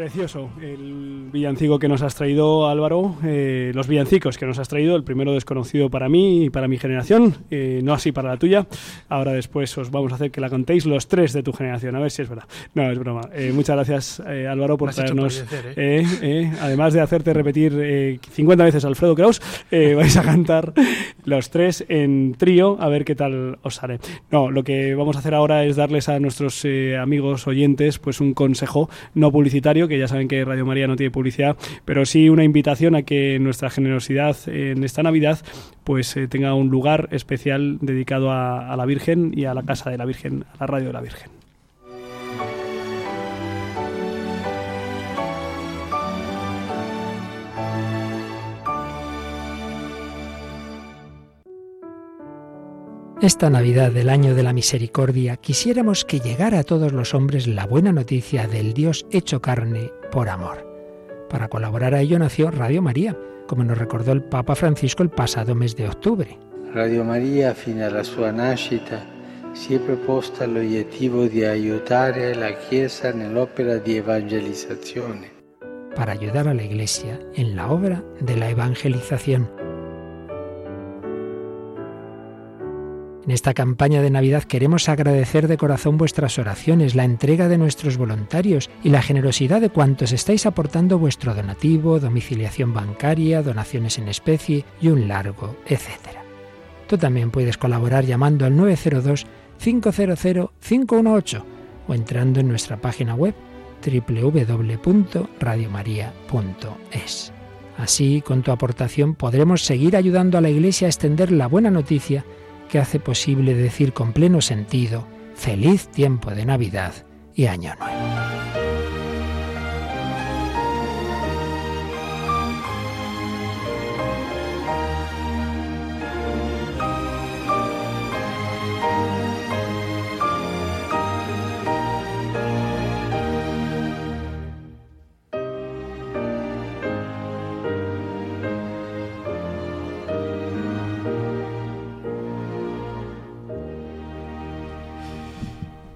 Precioso el villancico que nos has traído, Álvaro. Eh, los villancicos que nos has traído, el primero desconocido para mí y para mi generación, eh, no así para la tuya. Ahora después os vamos a hacer que la contéis los tres de tu generación, a ver si es verdad. No, es broma. Eh, muchas gracias, eh, Álvaro, por traernos. eh, eh, además de hacerte repetir eh, 50 veces Alfredo Kraus, (laughs) vais a cantar los tres en trío, a ver qué tal os sale. No, lo que vamos a hacer ahora es darles a nuestros eh, amigos oyentes pues un consejo no publicitario, que ya saben que Radio María no tiene publicidad, pero sí una invitación a que nuestra generosidad en esta Navidad pues eh, tenga un lugar especial dedicado a, a la Virgen y a la casa de la Virgen, a la radio de la Virgen. Esta Navidad del año de la misericordia quisiéramos que llegara a todos los hombres la buena noticia del Dios hecho carne por amor. Para colaborar a ello nació Radio María, como nos recordó el Papa Francisco el pasado mes de octubre. Radio Maria, fino alla sua nascita, si è proposta l'obiettivo di aiutare la Chiesa nell'opera di evangelizzazione. para ayudar a la Iglesia en la obra de la evangelización. En esta campaña de Navidad queremos agradecer de corazón vuestras oraciones, la entrega de nuestros voluntarios y la generosidad de cuantos estáis aportando vuestro donativo, domiciliación bancaria, donaciones en especie y un largo, etcétera. Tú también puedes colaborar llamando al 902 500 518 o entrando en nuestra página web www.radiomaria.es. Así, con tu aportación podremos seguir ayudando a la Iglesia a extender la buena noticia que hace posible decir con pleno sentido feliz tiempo de Navidad y Año Nuevo.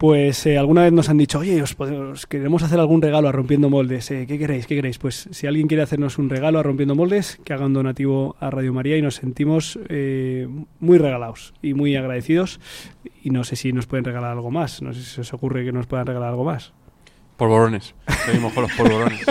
Pues eh, alguna vez nos han dicho, oye, os, queremos hacer algún regalo a Rompiendo Moldes. eh, ¿Qué queréis? ¿Qué queréis? Pues si alguien quiere hacernos un regalo a Rompiendo Moldes, que haga un donativo a Radio María y nos sentimos eh, muy regalados y muy agradecidos. Y no sé si nos pueden regalar algo más. No sé si se os ocurre que nos puedan regalar algo más. Polvorones. Seguimos con los polvorones. (laughs)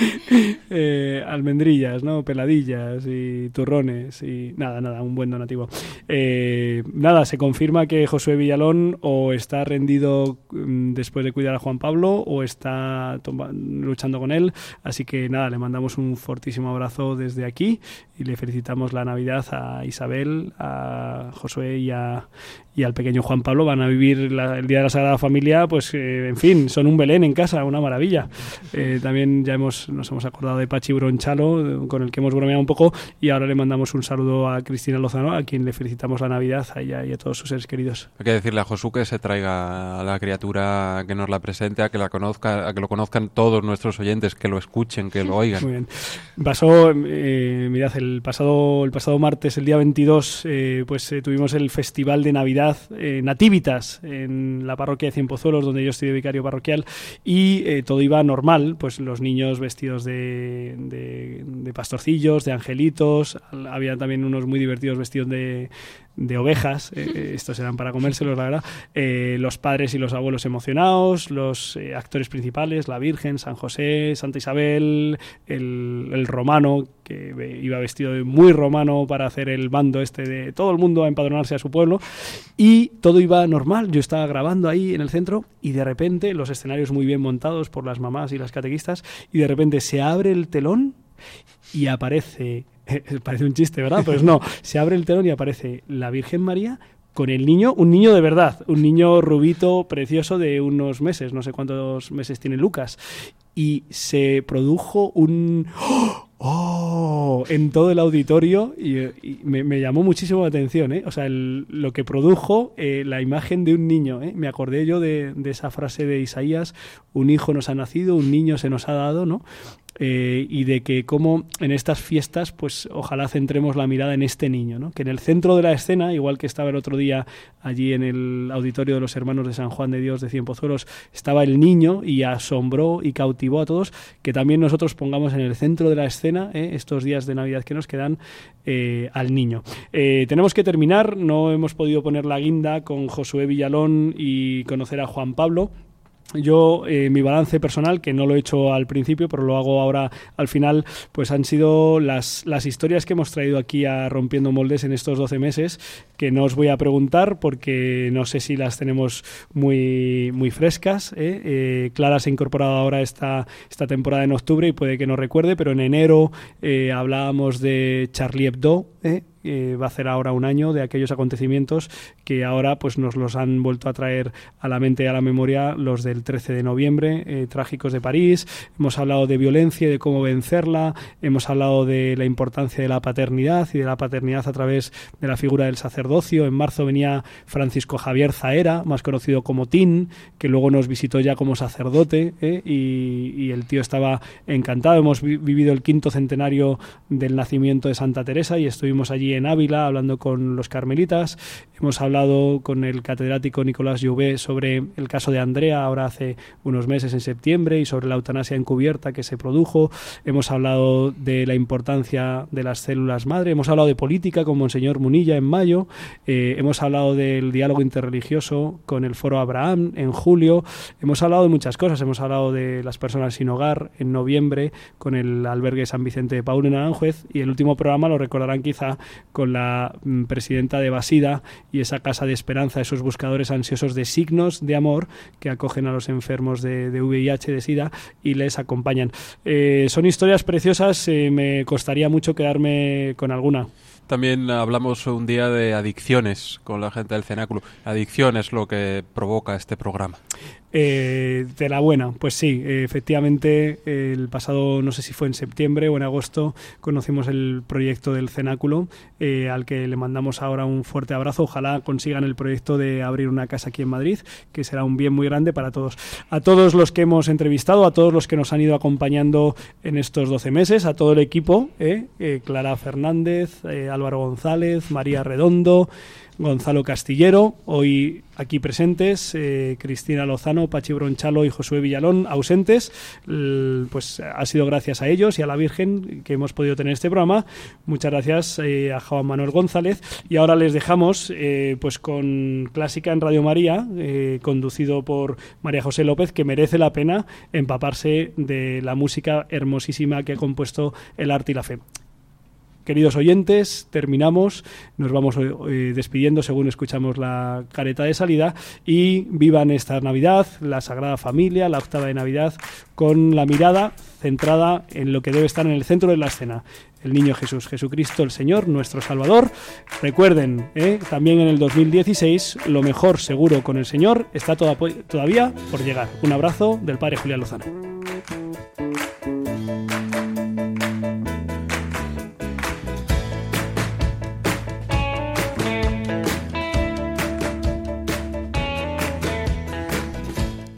(laughs) Eh, almendrillas, ¿no? Peladillas y turrones y nada, nada, un buen donativo. Eh, nada, se confirma que Josué Villalón o está rendido mm, después de cuidar a Juan Pablo o está luchando con él. Así que nada, le mandamos un fortísimo abrazo desde aquí y le felicitamos la Navidad a Isabel, a Josué y, a, y al pequeño Juan Pablo. Van a vivir la- el Día de la Sagrada Familia, pues eh, en fin, son un Belén en casa, una maravilla. También ya hemos, nos hemos acordado de Pachi Bronchalo, con el que hemos bromeado un poco, y ahora le mandamos un saludo a Cristina Lozano, a quien le felicitamos la Navidad, a ella y a todos sus seres queridos. Hay que decirle a Josu que se traiga a la criatura, que nos la presente, a que la conozca, a que lo conozcan todos nuestros oyentes, que lo escuchen, que lo oigan. Muy bien. Pasó, eh, mirad, el pasado, el pasado martes, el día 22, eh, pues eh, tuvimos el Festival de Navidad Nativitas en la parroquia de Cienpozuelos, donde yo estoy de vicario parroquial, y todo iba normal, pues los niños vestidos de, de- de pastorcillos, de angelitos, había también unos muy divertidos vestidos de, de ovejas, eh, eh, (laughs) estos eran para comérselos, la verdad, eh, los padres y los abuelos emocionados, los eh, actores principales, la Virgen, San José, Santa Isabel, el, el romano, que iba vestido de muy romano para hacer el bando este de todo el mundo a empadronarse a su pueblo, y todo iba normal, yo estaba grabando ahí en el centro, y de repente, los escenarios muy bien montados por las mamás y las catequistas, y de repente se abre el telón y aparece, (laughs) parece un chiste, ¿verdad? Pues no, se abre el telón y aparece la Virgen María con el niño, un niño de verdad, un niño rubito, precioso de unos meses, no sé cuántos meses tiene Lucas, y se produjo un... ¡Oh! En todo el auditorio y, me, llamó muchísimo la atención, ¿eh? O sea, lo que produjo eh, la imagen de un niño, ¿eh? Me acordé yo de esa frase de Isaías, un hijo nos ha nacido, un niño se nos ha dado, ¿no? Eh, y de que como en estas fiestas, pues ojalá centremos la mirada en este niño, ¿no? que en el centro de la escena, igual que estaba el otro día allí en el auditorio de los hermanos de San Juan de Dios de Cienpozuelos, estaba el niño y asombró y cautivó a todos, que también nosotros pongamos en el centro de la escena, ¿eh? estos días de Navidad que nos quedan, eh, al niño. Eh, tenemos que terminar, no hemos podido poner la guinda con Josué Villalón y conocer a Juan Pablo. Yo, eh, mi balance personal, que no lo he hecho al principio, pero lo hago ahora al final, pues han sido las, las historias que hemos traído aquí a Rompiendo Moldes en estos 12 meses, que no os voy a preguntar porque no sé si las tenemos muy, muy frescas. ¿eh? Eh, Clara se ha incorporado ahora esta, esta temporada en octubre y puede que no recuerde, pero en enero eh, hablábamos de Charlie Hebdo, ¿eh? Eh, va a hacer ahora un año de aquellos acontecimientos que ahora pues nos los han vuelto a traer a la mente y a la memoria los del 13 de noviembre, eh, trágicos de París. Hemos hablado de violencia y de cómo vencerla. Hemos hablado de la importancia de la paternidad y de la paternidad a través de la figura del sacerdocio. En marzo venía Francisco Javier Zaera, más conocido como Tin, que luego nos visitó ya como sacerdote ¿eh? y, el tío estaba encantado. Hemos vi- vivido el quinto centenario del nacimiento de Santa Teresa y estuvimos allí en Ávila hablando con los carmelitas. Hemos hablado con el catedrático Nicolás Jouvet sobre el caso de Andrea, ahora hace unos meses en septiembre, y sobre la eutanasia encubierta que se produjo. Hemos hablado de la importancia de las células madre. Hemos hablado de política con Monseñor Munilla en mayo. Eh, hemos hablado del diálogo interreligioso con el Foro Abraham en julio. Hemos hablado de muchas cosas. Hemos hablado de las personas sin hogar en noviembre con el albergue San Vicente de Paul en Aranjuez. Y el último programa lo recordarán quizá con la mm, presidenta de Basida y esa casa de esperanza, esos buscadores ansiosos de signos de amor que acogen a los enfermos de, de VIH, de SIDA y les acompañan. Eh, son historias preciosas, eh, me costaría mucho quedarme con alguna. También hablamos un día de adicciones con la gente del cenáculo. Adicción es lo que provoca este programa. Eh, de la buena, pues sí, efectivamente, el pasado, no sé si fue en septiembre o en agosto, conocimos el proyecto del Cenáculo, eh, al que le mandamos ahora un fuerte abrazo. Ojalá consigan el proyecto de abrir una casa aquí en Madrid, que será un bien muy grande para todos. A todos los que hemos entrevistado, a todos los que nos han ido acompañando en estos 12 meses, a todo el equipo, eh, eh, Clara Fernández, Álvaro González, María Redondo, Gonzalo Castillero, hoy aquí presentes, eh, Cristina Lozano, Pachi Bronchalo y Josué Villalón ausentes. Pues ha sido gracias a ellos y a la Virgen que hemos podido tener este programa. Muchas gracias eh, a Juan Manuel González. Y ahora les dejamos eh, pues con Clásica en Radio María, eh, conducido por María José López, que merece la pena empaparse de la música hermosísima que ha compuesto el arte y la fe. Queridos oyentes, terminamos, nos vamos eh, despidiendo según escuchamos la careta de salida y vivan esta Navidad, la Sagrada Familia, la octava de Navidad, con la mirada centrada en lo que debe estar en el centro de la escena, el niño Jesús, Jesucristo el Señor, nuestro Salvador. Recuerden, eh, también en el 2016, lo mejor seguro con el Señor está toda- todavía por llegar. Un abrazo del Padre Julián Lozano.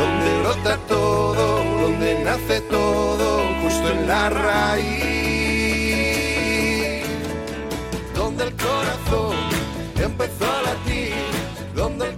donde brota todo, donde nace todo, justo en la raíz. Donde el corazón empezó a latir, donde